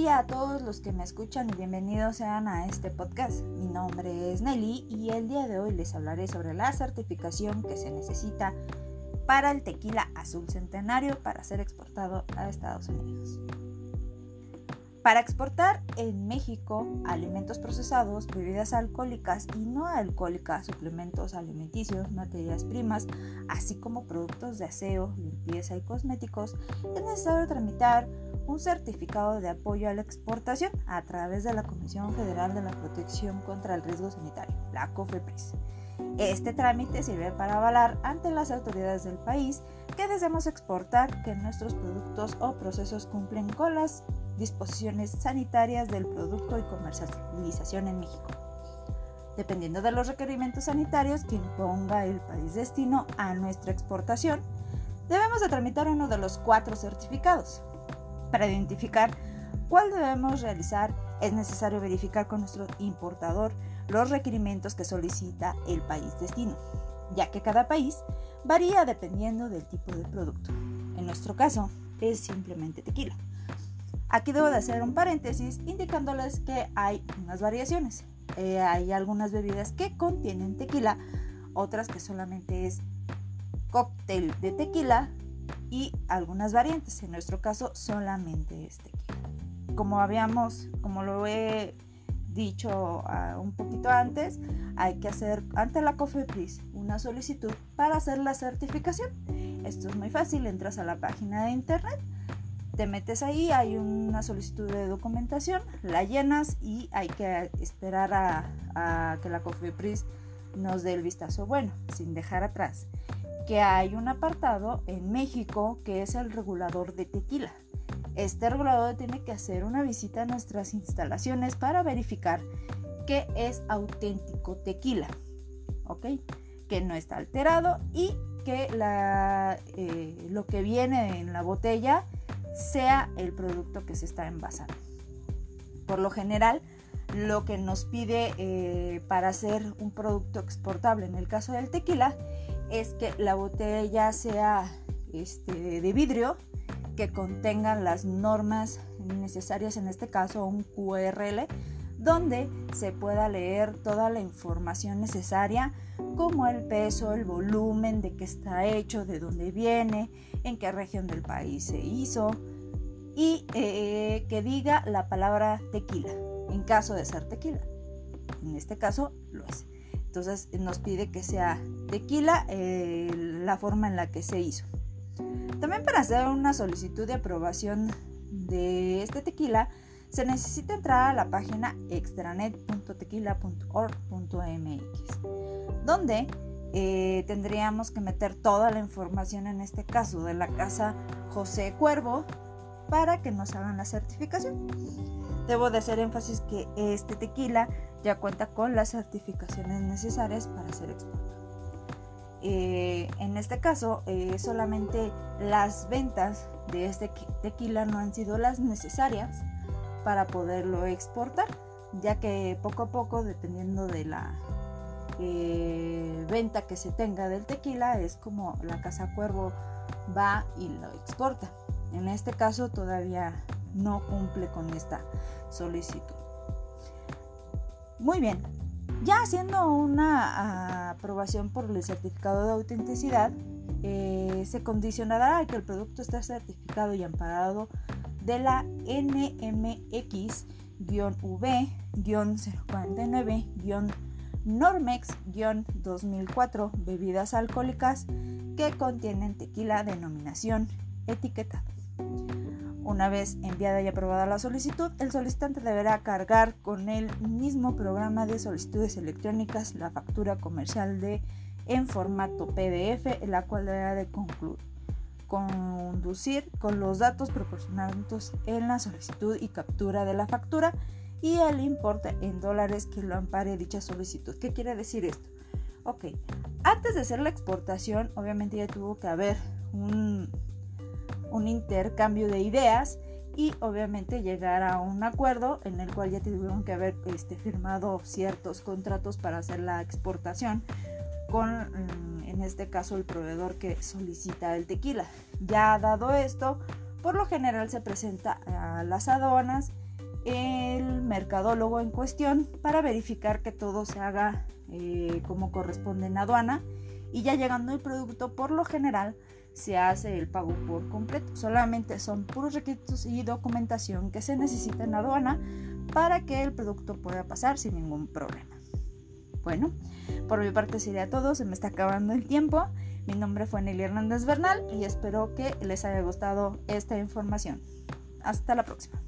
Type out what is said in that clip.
día a todos los que me escuchan y bienvenidos sean a este podcast. Mi nombre es Nelly y el día de hoy les hablaré sobre la certificación que se necesita para el tequila azul centenario para ser exportado a Estados Unidos. Para exportar en México alimentos procesados, bebidas alcohólicas y no alcohólicas, suplementos alimenticios, materias primas, así como productos de aseo, limpieza y cosméticos, es necesario tramitar un certificado de apoyo a la exportación a través de la Comisión Federal de la Protección contra el Riesgo Sanitario, la COFEPRIS. Este trámite sirve para avalar ante las autoridades del país que deseamos exportar que nuestros productos o procesos cumplen con las disposiciones sanitarias del producto y comercialización en México. Dependiendo de los requerimientos sanitarios que imponga el país destino a nuestra exportación, debemos de tramitar uno de los cuatro certificados. Para identificar cuál debemos realizar, es necesario verificar con nuestro importador los requerimientos que solicita el país destino, ya que cada país varía dependiendo del tipo de producto. En nuestro caso, es simplemente tequila. Aquí debo de hacer un paréntesis indicándoles que hay unas variaciones. Eh, hay algunas bebidas que contienen tequila, otras que solamente es cóctel de tequila y algunas variantes. En nuestro caso solamente es tequila. Como habíamos, como lo he dicho ah, un poquito antes, hay que hacer ante la COFEPRIS una solicitud para hacer la certificación. Esto es muy fácil, entras a la página de internet te metes ahí, hay una solicitud de documentación, la llenas y hay que esperar a, que la COFEPRIS nos dé el vistazo bueno, sin dejar atrás que hay un apartado en México que es el regulador de tequila. Este regulador tiene que hacer una visita a nuestras instalaciones para verificar que es auténtico tequila, ¿ok? Que no está alterado y que eh, lo que viene en la botella sea el producto que se está envasando. Por lo general, lo que nos pide eh, para hacer un producto exportable en el caso del tequila es que la botella sea este, de vidrio, que contenga las normas necesarias, en este caso un QRL, donde se pueda leer toda la información necesaria, como el peso, el volumen, de qué está hecho, de dónde viene, en qué región del país se hizo, y eh, que diga la palabra tequila, en caso de ser tequila. En este caso lo es. Entonces nos pide que sea tequila eh, la forma en la que se hizo. También para hacer una solicitud de aprobación de este tequila, se necesita entrar a la página extranet.tequila.org.mx, donde eh, tendríamos que meter toda la información, en este caso de la casa José Cuervo, para que nos hagan la certificación. Debo de hacer énfasis que este tequila ya cuenta con las certificaciones necesarias para ser exportado. Eh, en este caso, eh, solamente las ventas de este tequila no han sido las necesarias para poderlo exportar, ya que poco a poco, dependiendo de la eh, venta que se tenga del tequila, es como la Casa Cuervo va y lo exporta. En este caso todavía no cumple con esta solicitud. Muy bien, ya haciendo una aprobación por el certificado de autenticidad, eh, se condicionará a que el producto esté certificado y amparado de la NMX-V-049-Normex-2004 bebidas alcohólicas que contienen tequila denominación etiquetada. Una vez enviada y aprobada la solicitud, el solicitante deberá cargar con el mismo programa de solicitudes electrónicas la factura comercial de en formato PDF, la cual deberá de concluir conducir con los datos proporcionados en la solicitud y captura de la factura y el importe en dólares que lo ampare dicha solicitud. ¿Qué quiere decir esto? Ok, antes de hacer la exportación, obviamente ya tuvo que haber un, un intercambio de ideas y obviamente llegar a un acuerdo en el cual ya tuvieron que haber este, firmado ciertos contratos para hacer la exportación con mm, en este caso el proveedor que solicita el tequila. Ya dado esto, por lo general se presenta a las aduanas el mercadólogo en cuestión para verificar que todo se haga eh, como corresponde en aduana y ya llegando el producto por lo general se hace el pago por completo. Solamente son puros requisitos y documentación que se necesita en aduana para que el producto pueda pasar sin ningún problema. Bueno, por mi parte sería todo, se me está acabando el tiempo. Mi nombre fue Nelly Hernández Bernal y espero que les haya gustado esta información. Hasta la próxima.